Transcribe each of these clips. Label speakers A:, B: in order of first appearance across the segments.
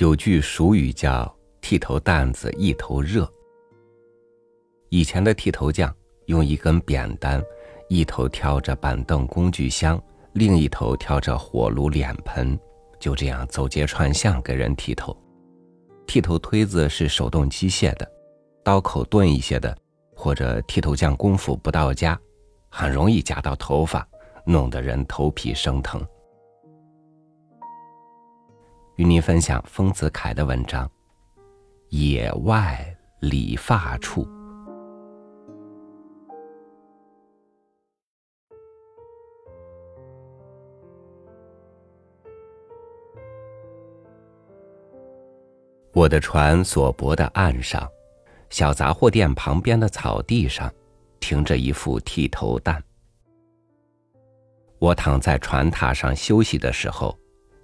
A: 有句俗语叫“剃头担子一头热”。以前的剃头匠用一根扁担，一头挑着板凳工具箱，另一头挑着火炉脸盆，就这样走街串巷给人剃头。剃头推子是手动机械的，刀口钝一些的，或者剃头匠功夫不到家，很容易夹到头发，弄得人头皮生疼。与您分享丰子恺的文章《野外理发处》。我的船所泊的岸上，小杂货店旁边的草地上，停着一副剃头担。我躺在船榻上休息的时候。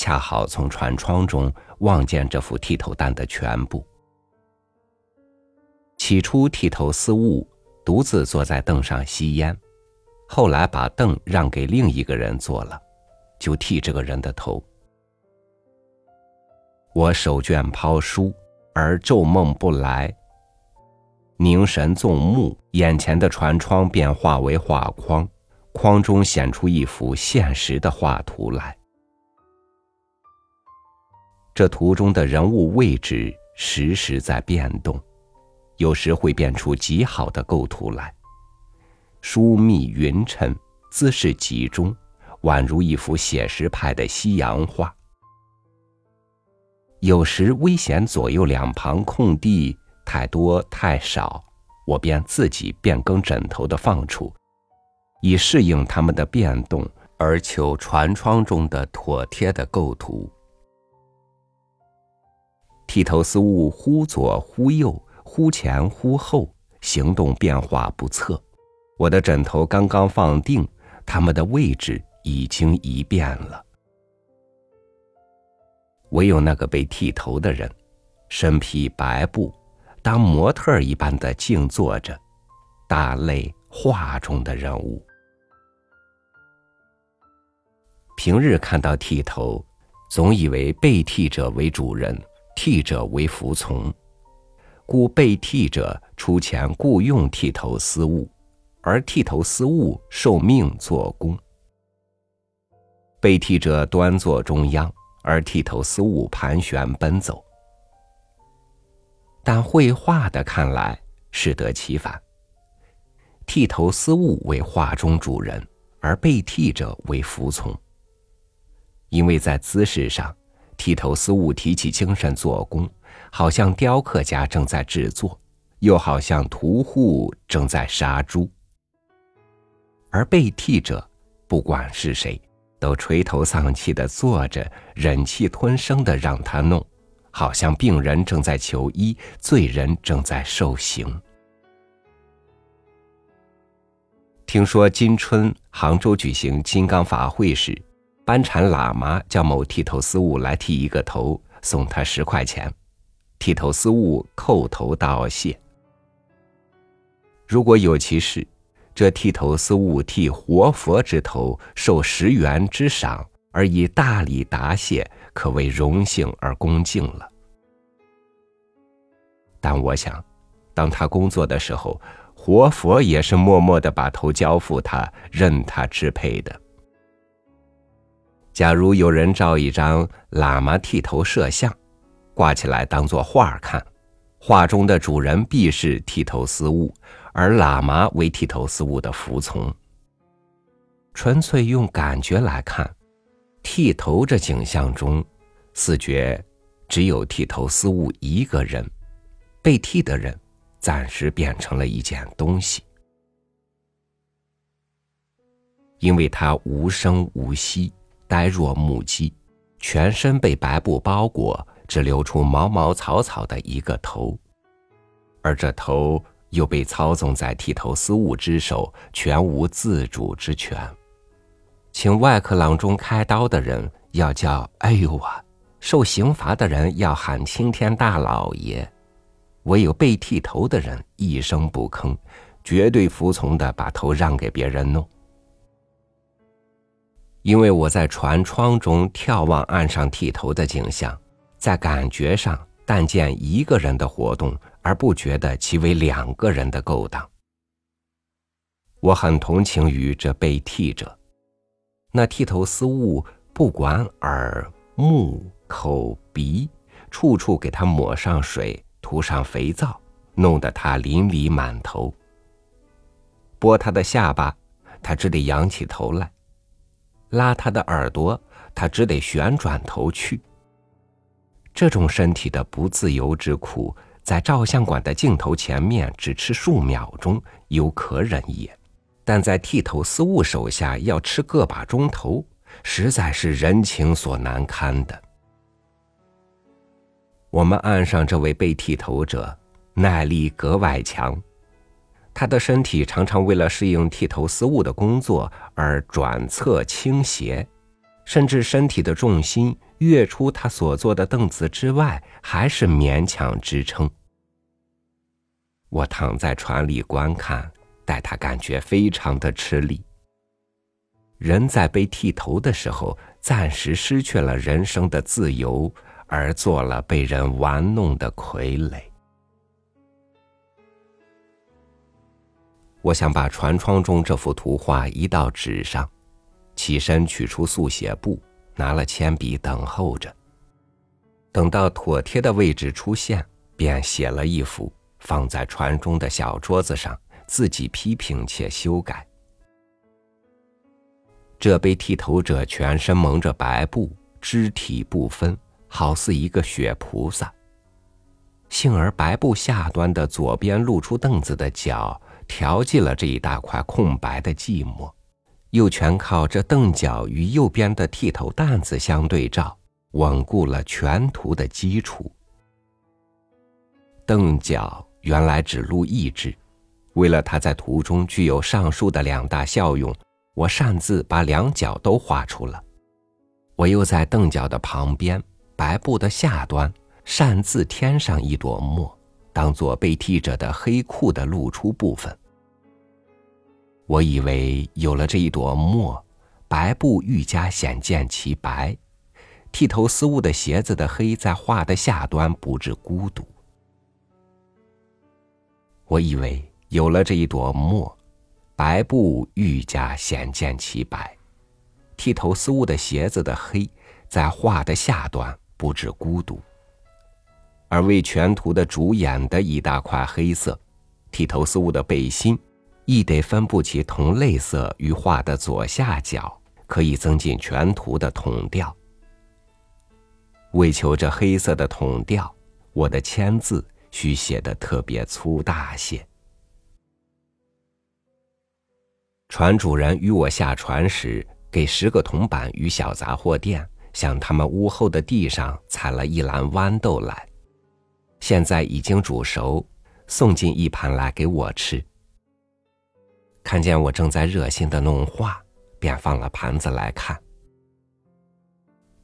A: 恰好从船窗中望见这副剃头担的全部。起初，剃头司务独自坐在凳上吸烟，后来把凳让给另一个人坐了，就剃这个人的头。我手卷抛书，而昼梦不来。凝神纵目，眼前的船窗便化为画框，框中显出一幅现实的画图来。这图中的人物位置时时在变动，有时会变出极好的构图来，疏密匀称，姿势集中，宛如一幅写实派的西洋画。有时危险左右两旁空地太多太少，我便自己变更枕头的放处，以适应他们的变动，而求船窗中的妥帖的构图。剃头司务忽左忽右，忽前忽后，行动变化不测。我的枕头刚刚放定，他们的位置已经一变了。唯有那个被剃头的人，身披白布，当模特一般的静坐着，大类画中的人物。平日看到剃头，总以为被剃者为主人。剃者为服从，故被剃者出钱雇佣剃头司务，而剃头司务受命做工。被剃者端坐中央，而剃头司务盘旋奔走。但绘画的看来适得其反，剃头司务为画中主人，而被剃者为服从，因为在姿势上。剃头司务提起精神做工，好像雕刻家正在制作，又好像屠户正在杀猪。而被剃者，不管是谁，都垂头丧气的坐着，忍气吞声的让他弄，好像病人正在求医，罪人正在受刑。听说今春杭州举行金刚法会时。班禅喇嘛叫某剃头司务来剃一个头，送他十块钱。剃头司务叩头道谢。如果有其事，这剃头司务剃活佛之头，受十元之赏，而以大礼答谢，可谓荣幸而恭敬了。但我想，当他工作的时候，活佛也是默默的把头交付他，任他支配的。假如有人照一张喇嘛剃头摄像，挂起来当做画看，画中的主人必是剃头司务，而喇嘛为剃头司务的服从。纯粹用感觉来看，剃头这景象中，似觉只有剃头司务一个人，被剃的人暂时变成了一件东西，因为他无声无息。呆若木鸡，全身被白布包裹，只留出毛毛草草的一个头，而这头又被操纵在剃头司务之手，全无自主之权。请外科郎中开刀的人要叫“哎呦啊”，受刑罚的人要喊“青天大老爷”，唯有被剃头的人一声不吭，绝对服从的把头让给别人弄。因为我在船窗中眺望岸上剃头的景象，在感觉上但见一个人的活动，而不觉得其为两个人的勾当。我很同情于这被剃者，那剃头丝物不管耳、目、口、鼻，处处给他抹上水，涂上肥皂，弄得他淋漓满头。拨他的下巴，他只得仰起头来；拉他的耳朵，他只得旋转头去。这种身体的不自由之苦，在照相馆的镜头前面只吃数秒钟，犹可忍也。但在剃头司务手下要吃个把钟头，实在是人情所难堪的。我们岸上这位被剃头者，耐力格外强，他的身体常常为了适应剃头司务的工作而转侧倾斜，甚至身体的重心跃出他所坐的凳子之外，还是勉强支撑。我躺在船里观看。待他感觉非常的吃力。人在被剃头的时候，暂时失去了人生的自由，而做了被人玩弄的傀儡。我想把船窗中这幅图画移到纸上，起身取出速写簿，拿了铅笔等候着。等到妥帖的位置出现，便写了一幅，放在船中的小桌子上。自己批评且修改。这被剃头者全身蒙着白布，肢体不分，好似一个雪菩萨。幸而白布下端的左边露出凳子的脚，调剂了这一大块空白的寂寞，又全靠这凳脚与右边的剃头担子相对照，稳固了全图的基础。凳脚原来只露一只。为了它在图中具有上述的两大效用，我擅自把两脚都画出了。我又在凳脚的旁边，白布的下端，擅自添上一朵墨，当做被剃者的黑裤的露出部分。我以为有了这一朵墨，白布愈加显见其白，剃头丝物的鞋子的黑在画的下端不致孤独。我以为。有了这一朵墨，白布愈加显见其白。剃头丝物的鞋子的黑，在画的下端不致孤独。而为全图的主演的一大块黑色，剃头丝物的背心，亦得分布其同类色于画的左下角，可以增进全图的统调。为求这黑色的统调，我的签字需写得特别粗大些。船主人与我下船时，给十个铜板与小杂货店，向他们屋后的地上采了一篮豌豆来，现在已经煮熟，送进一盘来给我吃。看见我正在热心的弄画，便放了盘子来看。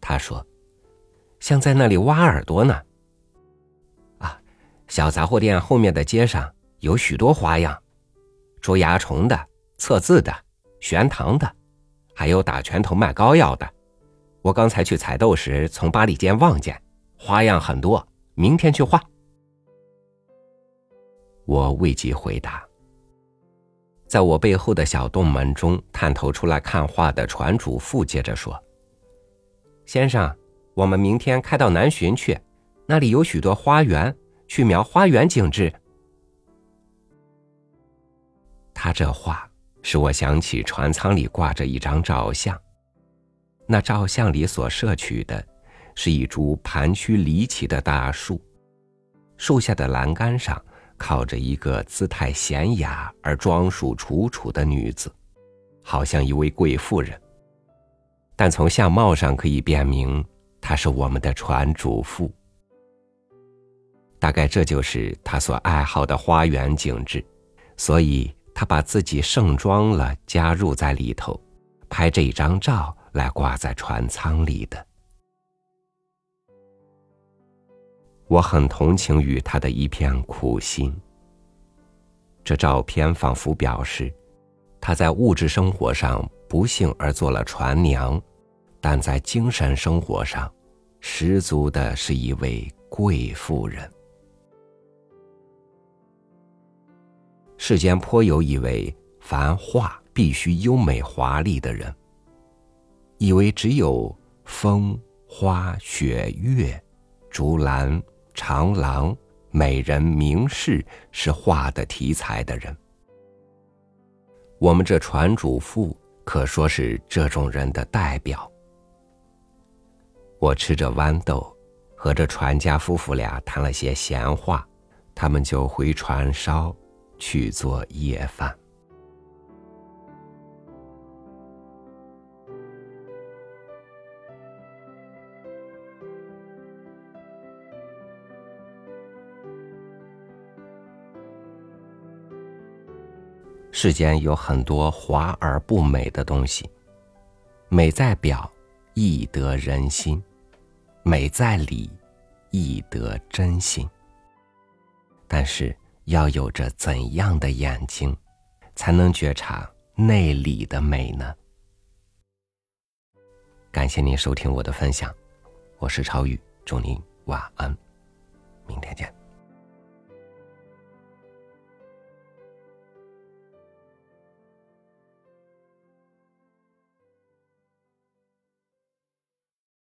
A: 他说：“像在那里挖耳朵呢。”啊，小杂货店后面的街上有许多花样，捉蚜虫的。测字的、悬堂的，还有打拳头卖膏药的。我刚才去采豆时，从八里间望见，花样很多。明天去画。我未及回答。在我背后的小洞门中探头出来看画的船主妇接着说：“先生，我们明天开到南浔去，那里有许多花园，去描花园景致。”他这话。使我想起船舱里挂着一张照相，那照相里所摄取的，是一株盘曲离奇的大树，树下的栏杆上靠着一个姿态娴雅而装束楚楚的女子，好像一位贵妇人。但从相貌上可以辨明，她是我们的船主妇。大概这就是她所爱好的花园景致，所以。他把自己盛装了，加入在里头，拍这一张照来挂在船舱里的。我很同情于他的一片苦心。这照片仿佛表示，他在物质生活上不幸而做了船娘，但在精神生活上，十足的是一位贵妇人。世间颇有以为凡画必须优美华丽的人，以为只有风花雪月、竹篮长廊、美人名士是画的题材的人。我们这船主妇可说是这种人的代表。我吃着豌豆，和这船家夫妇俩谈了些闲话，他们就回船梢。去做夜饭。世间有很多华而不美的东西，美在表，易得人心；美在里，易得真心。但是。要有着怎样的眼睛，才能觉察内里的美呢？感谢您收听我的分享，我是超宇，祝您晚安，明天见。